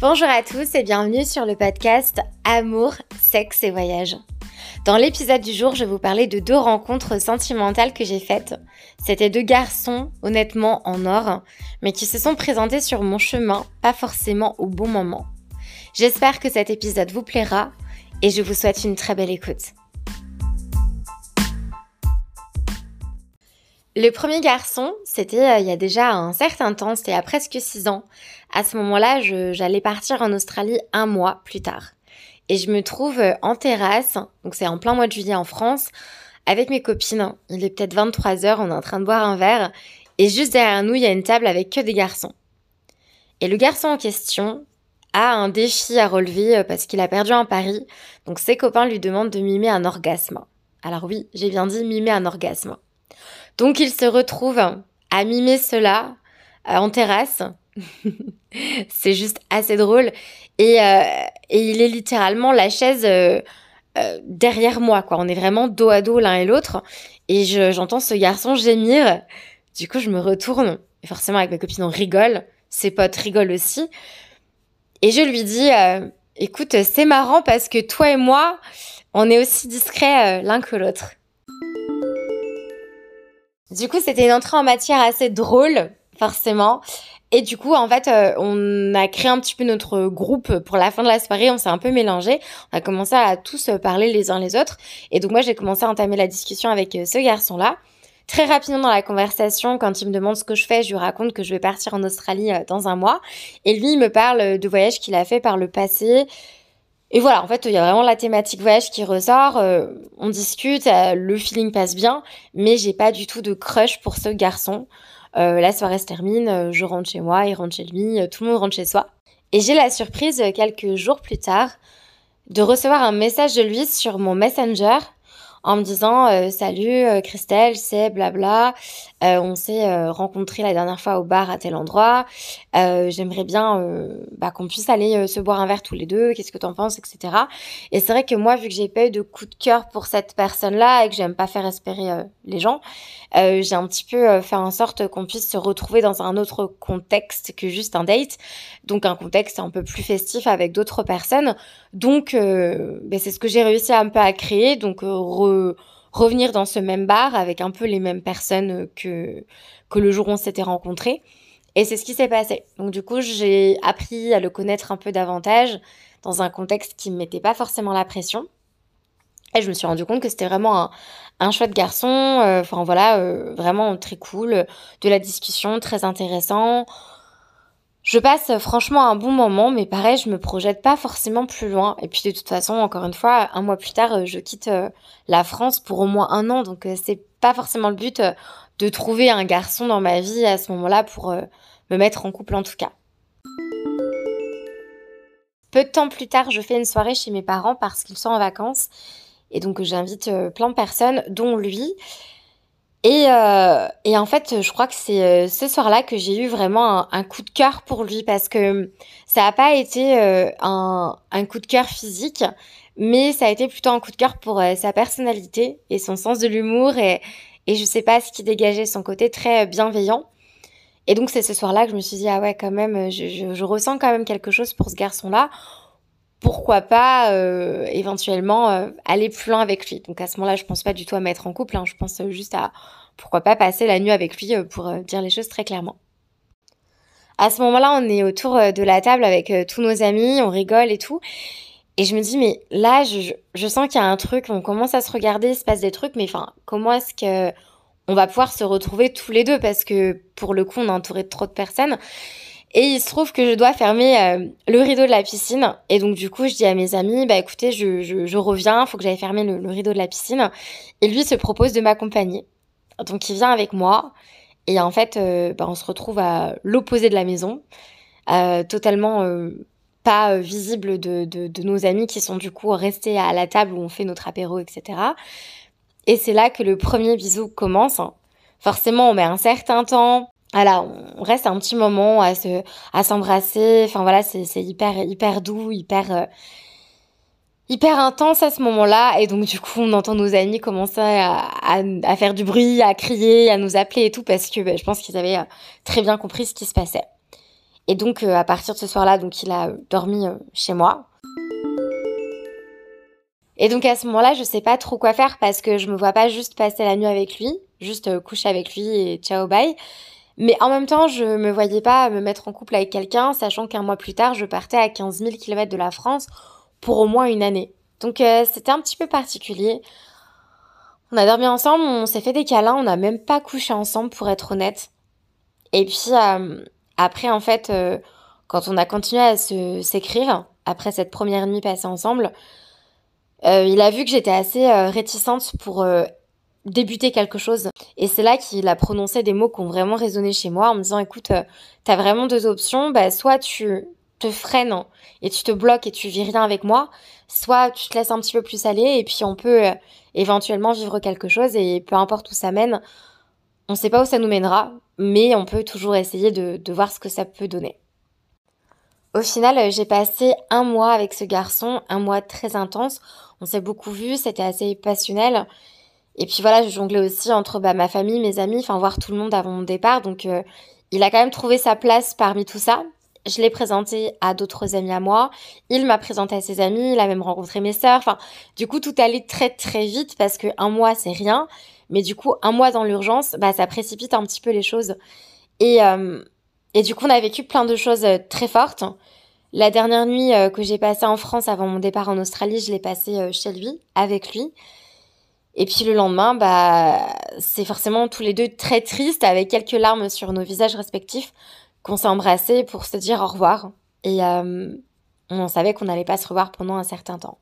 Bonjour à tous et bienvenue sur le podcast Amour, sexe et voyage. Dans l'épisode du jour, je vais vous parler de deux rencontres sentimentales que j'ai faites. C'était deux garçons, honnêtement en or, mais qui se sont présentés sur mon chemin, pas forcément au bon moment. J'espère que cet épisode vous plaira et je vous souhaite une très belle écoute. Le premier garçon, c'était euh, il y a déjà un certain temps, c'était a presque six ans. À ce moment-là, j'allais partir en Australie un mois plus tard. Et je me trouve euh, en terrasse, donc c'est en plein mois de juillet en France, avec mes copines. Il est peut-être 23 heures, on est en train de boire un verre. Et juste derrière nous, il y a une table avec que des garçons. Et le garçon en question a un défi à relever euh, parce qu'il a perdu un pari. Donc ses copains lui demandent de mimer un orgasme. Alors oui, j'ai bien dit mimer un orgasme. Donc il se retrouve à mimer cela euh, en terrasse. c'est juste assez drôle. Et, euh, et, il est littéralement la chaise euh, derrière moi, quoi. On est vraiment dos à dos l'un et l'autre. Et j'entends ce garçon gémir. Du coup, je me retourne. Et forcément, avec mes copines, on rigole. Ses potes rigolent aussi. Et je lui dis, écoute, c'est marrant parce que toi et moi, on est aussi discrets l'un que l'autre. Du coup, c'était une entrée en matière assez drôle, forcément. Et du coup, en fait, euh, on a créé un petit peu notre groupe pour la fin de la soirée. On s'est un peu mélangé. On a commencé à tous parler les uns les autres. Et donc moi, j'ai commencé à entamer la discussion avec euh, ce garçon-là. Très rapidement dans la conversation, quand il me demande ce que je fais, je lui raconte que je vais partir en Australie euh, dans un mois. Et lui, il me parle de voyages qu'il a fait par le passé, et voilà, en fait, il y a vraiment la thématique voyage qui ressort. Euh, on discute, euh, le feeling passe bien, mais j'ai pas du tout de crush pour ce garçon. Euh, la soirée se termine, je rentre chez moi, il rentre chez lui, tout le monde rentre chez soi. Et j'ai la surprise, quelques jours plus tard, de recevoir un message de lui sur mon Messenger en me disant euh, salut euh, Christelle, c'est blabla, euh, on s'est rencontrés la dernière fois au bar à tel endroit, j'aimerais bien bah, qu'on puisse aller se boire un verre tous les deux, qu'est-ce que t'en penses, etc. Et c'est vrai que moi, vu que j'ai pas eu de coup de cœur pour cette personne-là et que j'aime pas faire espérer les gens, j'ai un petit peu fait en sorte qu'on puisse se retrouver dans un autre contexte que juste un date, donc un contexte un peu plus festif avec d'autres personnes. Donc, ben, c'est ce que j'ai réussi un peu à créer, donc revenir dans ce même bar avec un peu les mêmes personnes que, que le jour où on s'était rencontrés. Et c'est ce qui s'est passé. Donc du coup, j'ai appris à le connaître un peu davantage dans un contexte qui ne mettait pas forcément la pression. Et je me suis rendu compte que c'était vraiment un, un chouette garçon, euh, enfin voilà, euh, vraiment très cool, de la discussion, très intéressant. Je passe franchement un bon moment, mais pareil, je me projette pas forcément plus loin. Et puis de toute façon, encore une fois, un mois plus tard, euh, je quitte euh, la France pour au moins un an, donc euh, c'est pas forcément le but de trouver un garçon dans ma vie à ce moment-là pour me mettre en couple en tout cas. Peu de temps plus tard, je fais une soirée chez mes parents parce qu'ils sont en vacances. Et donc j'invite plein de personnes, dont lui. Et, euh, et, en fait, je crois que c'est euh, ce soir-là que j'ai eu vraiment un, coup de cœur pour lui parce que ça n'a pas été euh, un, un, coup de cœur physique, mais ça a été plutôt un coup de cœur pour sa personnalité et son sens de l'humour et, et je sais pas ce qui dégageait son côté très bienveillant. Et donc c'est ce soir-là que je me suis dit ah ouais quand même, je, je ressens quand même quelque chose pour ce garçon-là pourquoi pas euh, éventuellement euh, aller plus loin avec lui. Donc à ce moment-là, je pense pas du tout à mettre en couple, hein. je pense juste à pourquoi pas passer la nuit avec lui euh, pour dire les choses très clairement. À ce moment-là, on est autour de la table avec tous nos amis, on rigole et tout. Et je me dis, mais là, je, je sens qu'il y a un truc, on commence à se regarder, il se passe des trucs, mais enfin, comment est-ce que on va pouvoir se retrouver tous les deux? Parce que pour le coup, on est entouré de trop de personnes. Et il se trouve que je dois fermer euh, le rideau de la piscine. Et donc, du coup, je dis à mes amis, bah écoutez, je, je, je reviens, faut que j'aille fermer le, rideau de la piscine. Et lui se propose de m'accompagner. Donc, il vient avec moi. Et en fait, euh, bah, on se retrouve à l'opposé de la maison, euh, totalement pas visible de, de, de, nos amis qui sont du coup restés à la table où on fait notre apéro, etc. Et c'est là que le premier bisou commence. Forcément, on met un certain temps voilà, on reste un petit moment à se, à s'embrasser. Enfin voilà, c'est, hyper, hyper doux, hyper, euh, hyper intense à ce moment-là. Et donc du coup, on entend nos amis commencer à, à, faire du bruit, à crier, à nous appeler et tout, parce que bah, je pense qu'ils avaient euh, très bien compris ce qui se passait. Et donc, à partir de ce soir-là, donc il a dormi chez moi. Et donc à ce moment-là, je sais pas trop quoi faire parce que je me vois pas juste passer la nuit avec lui, juste coucher avec lui et ciao bye. Mais en même temps, je me voyais pas me mettre en couple avec quelqu'un, sachant qu'un mois plus tard, je partais à 15 000 km de la France pour au moins une année. Donc euh, c'était un petit peu particulier. On a dormi ensemble, on s'est fait des câlins, on n'a même pas couché ensemble pour être honnête. Et puis euh, après, en fait, euh, quand on a continué à se s'écrire, après cette première nuit passée ensemble, il a vu que j'étais assez réticente pour débuter quelque chose. Et c'est là qu'il a prononcé des mots qui ont vraiment résonné chez moi en me disant écoute, euh, t'as vraiment deux options, bah, soit tu te freines et tu te bloques et tu vis rien avec moi, soit tu te laisses un petit peu plus aller et puis on peut euh, éventuellement vivre quelque chose et peu importe où ça mène, on sait pas où ça nous mènera, mais on peut toujours essayer de, de voir ce que ça peut donner. Au final, euh, j'ai passé un mois avec ce garçon, un mois très intense. On s'est beaucoup vu, c'était assez passionnel. Et puis voilà, je jonglais aussi entre bah, ma famille, mes amis, enfin voir tout le monde avant mon départ. Donc euh, il a quand même trouvé sa place parmi tout ça. Je l'ai présenté à d'autres amis à moi. Il m'a présenté à ses amis. Il a même rencontré mes sœurs. Enfin, du coup, tout allait très très vite parce que un mois c'est rien, mais du coup un mois dans l'urgence, bah ça précipite un petit peu les choses. Et euh, et du coup, on a vécu plein de choses euh, très fortes. La dernière nuit que j'ai passée en France avant mon départ en Australie, je l'ai passée chez lui, avec lui. Et puis le lendemain, bah, c'est forcément tous les deux très tristes, avec quelques larmes sur nos visages respectifs, qu'on s'est embrassés pour se dire au revoir. Et euh, on savait qu'on n'allait pas se revoir pendant un certain temps.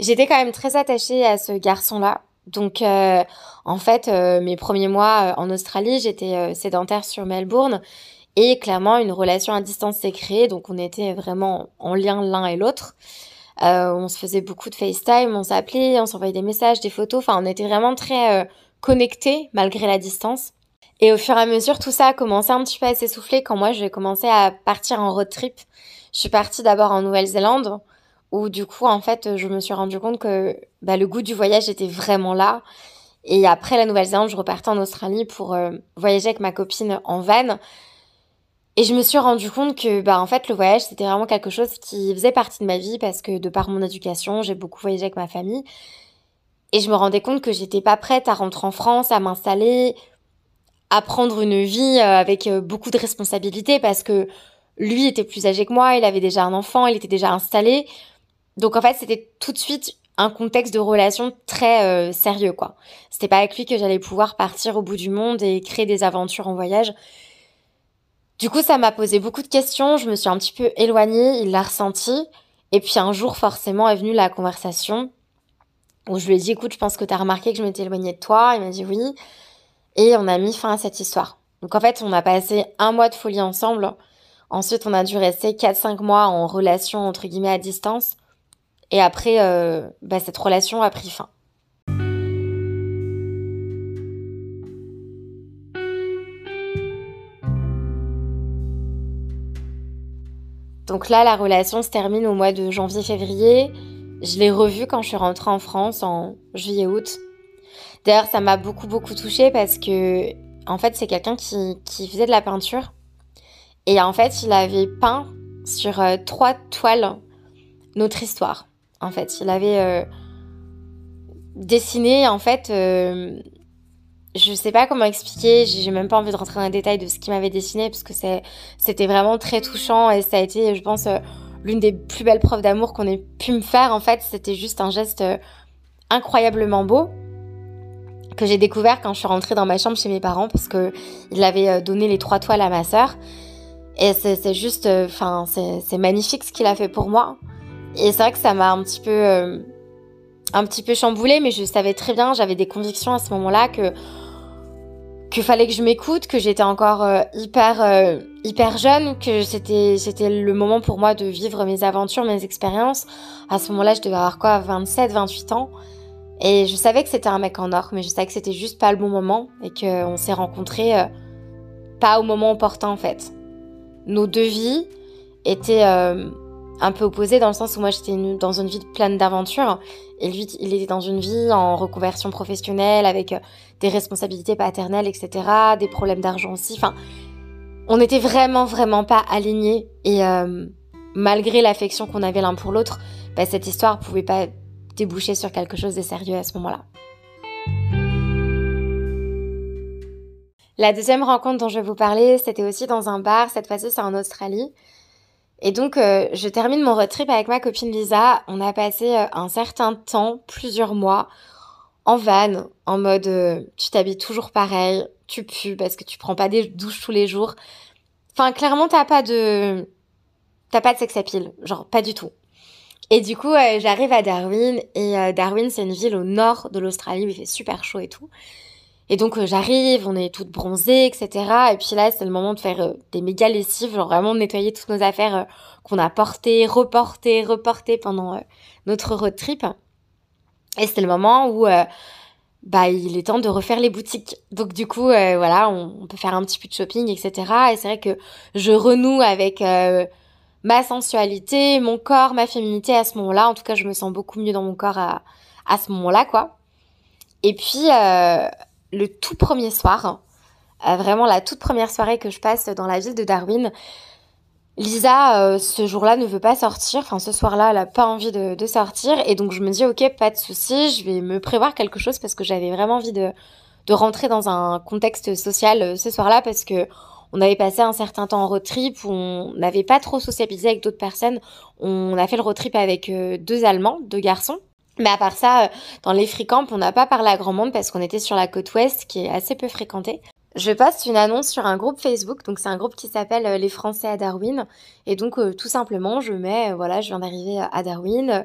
J'étais quand même très attachée à ce garçon-là. Donc, euh, en fait, euh, mes premiers mois en Australie, j'étais sédentaire sur Melbourne. Et clairement, une relation à distance s'est créée. Donc, on était vraiment en lien l'un et l'autre. Euh, on se faisait beaucoup de FaceTime, on s'appelait, on s'envoyait des messages, des photos. Enfin, on était vraiment très euh, connectés malgré la distance. Et au fur et à mesure, tout ça a commencé un petit peu à s'essouffler quand moi j'ai commencé à partir en road trip. Je suis partie d'abord en Nouvelle-Zélande, où du coup, en fait, je me suis rendu compte que bah, le goût du voyage était vraiment là. Et après la Nouvelle-Zélande, je repartais en Australie pour euh, voyager avec ma copine en van. Et je me suis rendu compte que, bah, en fait, le voyage, c'était vraiment quelque chose qui faisait partie de ma vie parce que, de par mon éducation, j'ai beaucoup voyagé avec ma famille. Et je me rendais compte que j'étais pas prête à rentrer en France, à m'installer, à prendre une vie euh, avec euh, beaucoup de responsabilités parce que lui était plus âgé que moi, il avait déjà un enfant, il était déjà installé. Donc, en fait, c'était tout de suite un contexte de relation très euh, sérieux, quoi. C'était pas avec lui que j'allais pouvoir partir au bout du monde et créer des aventures en voyage. Du coup, ça m'a posé beaucoup de questions, je me suis un petit peu éloignée, il l'a ressenti. Et puis un jour, forcément, est venue la conversation où je lui ai dit, écoute, je pense que tu as remarqué que je m'étais éloignée de toi. Il m'a dit oui. Et on a mis fin à cette histoire. Donc en fait, on a passé un mois de folie ensemble. Ensuite, on a dû rester 4-5 mois en relation, entre guillemets, à distance. Et après, euh, bah, cette relation a pris fin. Donc là, la relation se termine au mois de janvier-février. Je l'ai revu quand je suis rentrée en France en juillet-août. D'ailleurs, ça m'a beaucoup, beaucoup touchée parce que, en fait, c'est quelqu'un qui, faisait de la peinture. Et en fait, il avait peint sur euh, trois toiles notre histoire. En fait, il avait euh, dessiné, en fait, euh, je sais pas comment expliquer, j'ai même pas envie de rentrer dans les détails de ce qu'il m'avait dessiné parce que c'était vraiment très touchant et ça a été, je pense, euh, l'une des plus belles preuves d'amour qu'on ait pu me faire. En fait, c'était juste un geste euh, incroyablement beau que j'ai découvert quand je suis rentrée dans ma chambre chez mes parents parce que il avait euh, donné les trois toiles à ma sœur. Et c'est juste, enfin, c'est magnifique ce qu'il a fait pour moi. Et c'est vrai que ça m'a un petit peu, un petit peu chamboulé, mais je savais très bien, j'avais des convictions à ce moment-là que qu'il fallait que je m'écoute, que j'étais encore euh, hyper euh, hyper jeune, que c'était c'était le moment pour moi de vivre mes aventures, mes expériences. À ce moment-là, je devais avoir quoi 27, 28 ans. Et je savais que c'était un mec en or, mais je savais que c'était juste pas le bon moment et qu'on s'est rencontrés euh, pas au moment opportun en fait. Nos deux vies étaient un peu opposé dans le sens où moi j'étais dans une vie pleine d'aventures et lui il était dans une vie en reconversion professionnelle avec euh, des responsabilités paternelles etc des problèmes d'argent aussi enfin on n'était vraiment, vraiment pas alignés. Et euh, malgré l'affection qu'on avait l'un pour l'autre, bah, cette histoire pouvait pas déboucher sur quelque chose de sérieux à ce moment-là. La deuxième rencontre dont je vais vous parler, c'était aussi dans un bar. Cette fois-ci, c'est en Australie. Et donc, euh, je termine mon road trip avec ma copine Lisa. On a passé euh, un certain temps, plusieurs mois, en van, en mode euh, tu t'habilles toujours pareil, tu pues parce que tu prends pas des douches tous les jours. Enfin, clairement, t'as pas de. T'as pas de sex. Genre, pas du tout. Et du coup, j'arrive à Darwin. Et Darwin, c'est une ville au nord de l'Australie où il fait super chaud et tout. Et donc euh, j'arrive, on est toutes bronzées, etc. Et puis là, c'est le moment de faire euh, des méga lessives, genre vraiment nettoyer toutes nos affaires euh, qu'on a portées, reportées, reportées pendant notre road trip. Et c'est le moment où bah il est temps de refaire les boutiques. Donc du coup, voilà, on, peut faire un petit peu de shopping, etc. Et c'est vrai que je renoue avec ma sensualité, mon corps, ma féminité à ce moment-là. En tout cas, je me sens beaucoup mieux dans mon corps à, à ce moment-là, quoi. Et puis le tout premier soir, euh, vraiment la toute première soirée que je passe dans la ville de Darwin. Lisa, euh, ce jour-là, ne veut pas sortir. Enfin, ce soir-là, elle a pas envie de, sortir. Et donc, je me dis, ok, pas de souci, je vais me prévoir quelque chose parce que j'avais vraiment envie de, rentrer dans un contexte social euh, ce soir-là parce que on avait passé un certain temps en road trip où on n'avait pas trop sociabilisé avec d'autres personnes. On a fait le road trip avec deux Allemands, deux garçons. Mais à part ça, euh, dans les free camps, on n'a pas parlé à grand monde parce qu'on était sur la côte ouest qui est assez peu fréquentée. Je poste une annonce sur un groupe Facebook, donc c'est un groupe qui s'appelle euh, Les Français à Darwin. Et donc euh, tout simplement, je mets, voilà, je viens d'arriver à Darwin.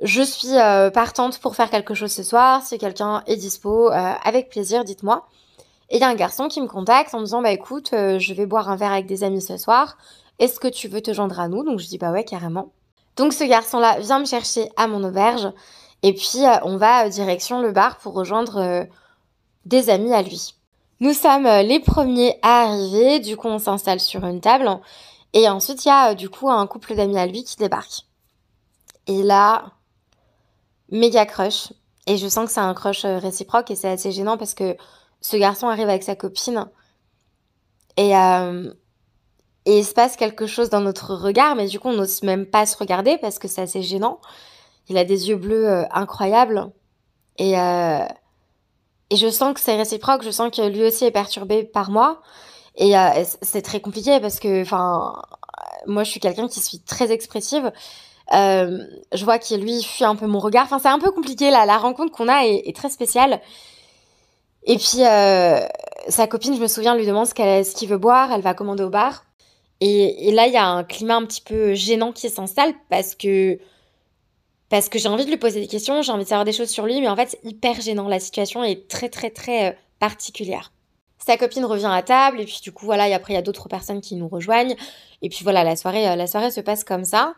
Je suis partante pour faire quelque chose ce soir. Si quelqu'un est dispo, avec plaisir, dites-moi. Et il y a un garçon qui me contacte en me disant, bah écoute, je vais boire un verre avec des amis ce soir. Est-ce que tu veux te joindre à nous? Donc je dis, bah ouais, carrément. Donc ce garçon-là vient me chercher à mon auberge et puis euh, on va euh, direction le bar pour rejoindre euh, des amis à lui. Nous sommes les premiers à arriver, du coup on s'installe sur une table et ensuite il y a du coup un couple d'amis à lui qui débarque. Et là, méga crush. Et je sens que c'est un crush réciproque et c'est assez gênant parce que ce garçon arrive avec sa copine et et il se passe quelque chose dans notre regard, mais du coup, on n'ose même pas se regarder parce que c'est assez gênant. Il a des yeux bleus euh, incroyables. Et, euh, et je sens que c'est réciproque, je sens que lui aussi est perturbé par moi. Et euh, c'est très compliqué parce que, enfin, moi, je suis quelqu'un qui suis très expressive. je vois qu'il lui fuit un peu mon regard. Enfin, c'est un peu compliqué. La rencontre qu'on a est, très spéciale. Et puis, sa copine, je me souviens, lui demande ce qu'il veut boire. Elle va commander au bar. Et, là, il y a un climat un petit peu gênant qui s'installe parce que parce que j'ai envie de lui poser des questions, j'ai envie de savoir des choses sur lui, mais en fait, c'est hyper gênant. La situation est très, très, très euh, particulière. Sa copine revient à table, et puis du coup, voilà, et après, il y a d'autres personnes qui nous rejoignent. Et puis voilà, la soirée, euh, la soirée se passe comme ça.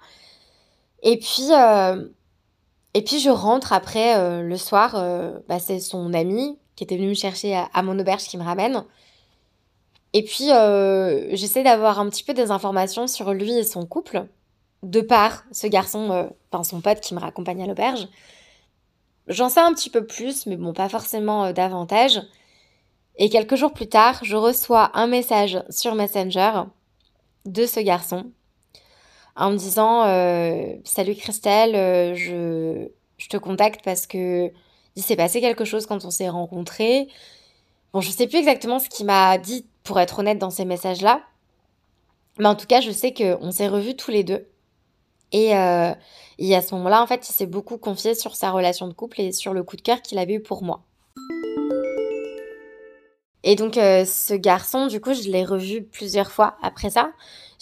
Et puis, euh, je rentre après le soir, bah, c'est son ami qui était venu me chercher à mon auberge qui me ramène. Et puis, j'essaie d'avoir un petit peu des informations sur lui et son couple, de par ce garçon, euh, enfin son pote qui me raccompagne à l'auberge. J'en sais un petit peu plus, mais bon, pas forcément euh, davantage. Et quelques jours plus tard, je reçois un message sur Messenger de ce garçon en me disant Salut Christelle, je, je te contacte parce que il s'est passé quelque chose quand on s'est rencontrés. Bon, je sais plus exactement ce qu'il m'a dit pour être honnête dans ces messages-là. Mais en tout cas, je sais qu'on s'est revus tous les deux. Et, euh, et à ce moment-là, en fait, il s'est beaucoup confié sur sa relation de couple et sur le coup de cœur qu'il avait eu pour moi. Et donc, euh, ce garçon, du coup, je l'ai revu plusieurs fois après ça.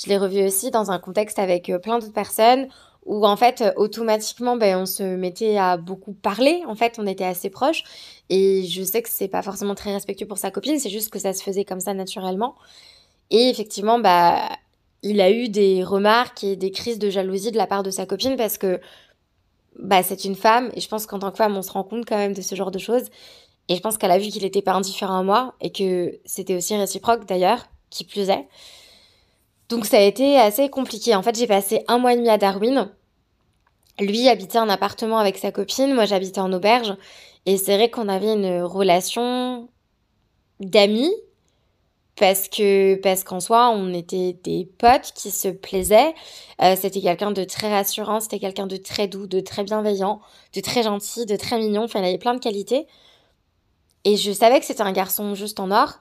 Je l'ai revu aussi dans un contexte avec euh, plein d'autres personnes où, en fait, automatiquement, ben, on se mettait à beaucoup parler. En fait, on était assez proches. Et je sais que c'est pas forcément très respectueux pour sa copine, c'est juste que ça se faisait comme ça naturellement. Et effectivement, bah, il a eu des remarques et des crises de jalousie de la part de sa copine parce que bah, c'est une femme et je pense qu'en tant que femme, on se rend compte quand même de ce genre de choses. Et je pense qu'elle a vu qu'il n'était pas indifférent à moi et que c'était aussi réciproque d'ailleurs, qui plus est. Donc ça a été assez compliqué. En fait, j'ai passé un mois et demi à Darwin. Lui habitait un appartement avec sa copine, moi j'habitais en auberge. Et c'est vrai qu'on avait une relation d'amis, parce que parce qu'en soi on était des potes qui se plaisaient. Euh, c'était quelqu'un de très rassurant c'était quelqu'un de très doux de très bienveillant de très gentil de très mignon. Enfin il avait plein de qualités. Et je savais que c'était un garçon juste en or.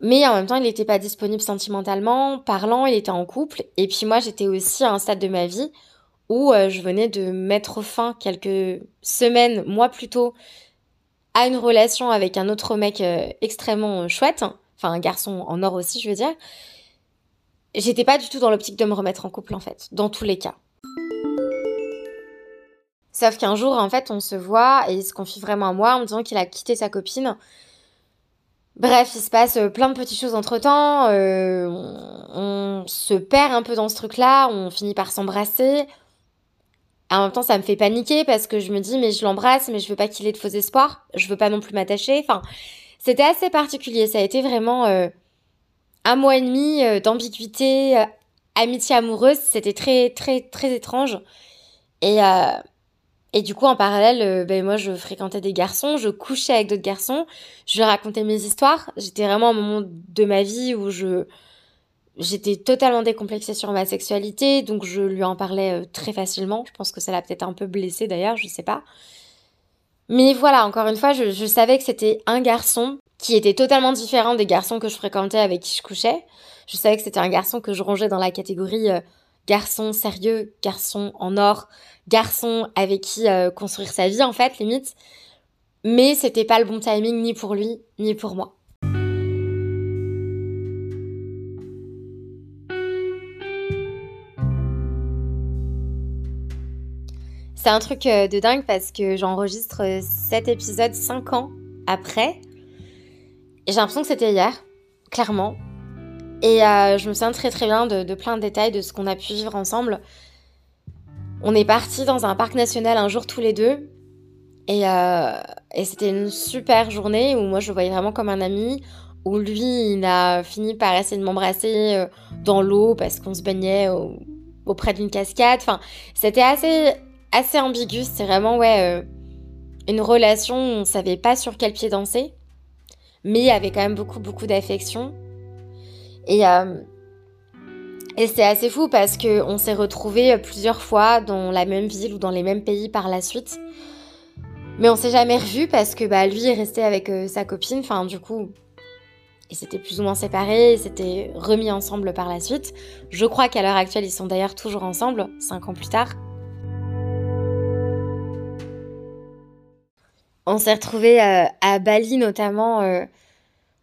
Mais en même temps il n'était pas disponible sentimentalement parlant il était en couple. Et puis moi j'étais aussi à un stade de ma vie où euh, je venais de mettre fin quelques semaines mois plus tôt à une relation avec un autre mec euh, extrêmement chouette enfin un garçon en or aussi, je veux dire, j'étais pas du tout dans l'optique de me remettre en couple en fait, dans tous les cas. Sauf qu'un jour, en fait, on se voit et il se confie vraiment à moi en me disant qu'il a quitté sa copine. Bref, il se passe euh, plein de petites choses entre temps. Euh, on, se perd un peu dans ce truc-là. On finit par s'embrasser. En même temps, ça me fait paniquer parce que je me dis, mais je l'embrasse, mais je veux pas qu'il ait de faux espoirs. Je veux pas non plus m'attacher. Enfin, c'était assez particulier. Ça a été vraiment euh, un mois et demi euh, d'ambiguïté, euh, amitié amoureuse. C'était très, très, très étrange. Et, et du coup, en parallèle, ben, moi, je fréquentais des garçons, je couchais avec d'autres garçons, je racontais mes histoires. J'étais vraiment à un moment de ma vie où je j'étais totalement décomplexée sur ma sexualité, donc je lui en parlais très facilement. Je pense que ça l'a peut-être un peu blessée d'ailleurs, je sais pas. Mais voilà, encore une fois, je, savais que c'était un garçon qui était totalement différent des garçons que je fréquentais avec qui je couchais. Je savais que c'était un garçon que je rangeais dans la catégorie euh, garçon sérieux, garçon en or, garçon avec qui euh, construire sa vie en fait, limite. Mais c'était pas le bon timing ni pour lui, ni pour moi. C'est un truc euh, de dingue parce que j'enregistre euh, cet épisode 5 ans après. Et j'ai l'impression que c'était hier, clairement. Et euh, je me souviens très très bien de, plein de détails de ce qu'on a pu vivre ensemble. On est parti dans un parc national un jour tous les deux. Et c'était une super journée où moi je le voyais vraiment comme un ami. Où lui, il a fini par essayer de m'embrasser dans l'eau parce qu'on se baignait auprès d'une cascade. Enfin, c'était assez assez ambigu. C'est vraiment, ouais, euh, une relation où on savait pas sur quel pied danser, mais il y avait quand même beaucoup, beaucoup d'affection. Et, euh, et c'est assez fou parce qu'on s'est retrouvés plusieurs fois dans la même ville ou dans les mêmes pays par la suite. Mais on s'est jamais revus parce que bah, lui est resté avec euh, sa copine. Enfin, du coup, ils s'étaient plus ou moins séparés, ils s'étaient remis ensemble par la suite. Je crois qu'à l'heure actuelle, ils sont d'ailleurs toujours ensemble, cinq ans plus tard. On s'est retrouvés euh, à Bali notamment, euh,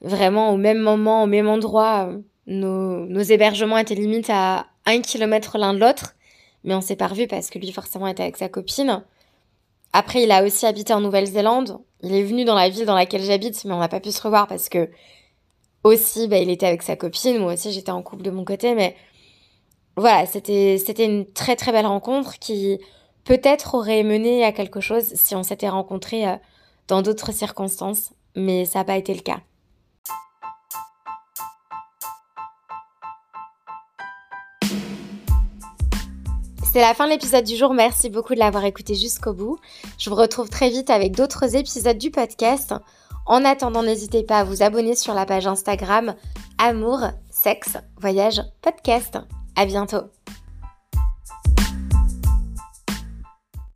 vraiment au même moment, au même endroit. Nos, hébergements étaient limite à un kilomètre l'un de l'autre, mais on s'est pas revus parce que lui forcément était avec sa copine. Après, il a aussi habité en Nouvelle-Zélande. Il est venu dans la ville dans laquelle j'habite, mais on n'a pas pu se revoir parce que aussi, bah, il était avec sa copine. Moi aussi, j'étais en couple de mon côté, mais voilà, c'était c'était une très très belle rencontre qui peut-être aurait mené à quelque chose si on s'était rencontrés euh, dans d'autres circonstances, mais ça n'a pas été le cas. C'est la fin de l'épisode du jour. Merci beaucoup de l'avoir écouté jusqu'au bout. Je vous retrouve très vite avec d'autres épisodes du podcast. En attendant, n'hésitez pas à vous abonner sur la page Instagram Amour, Sexe, Voyage, Podcast. À bientôt.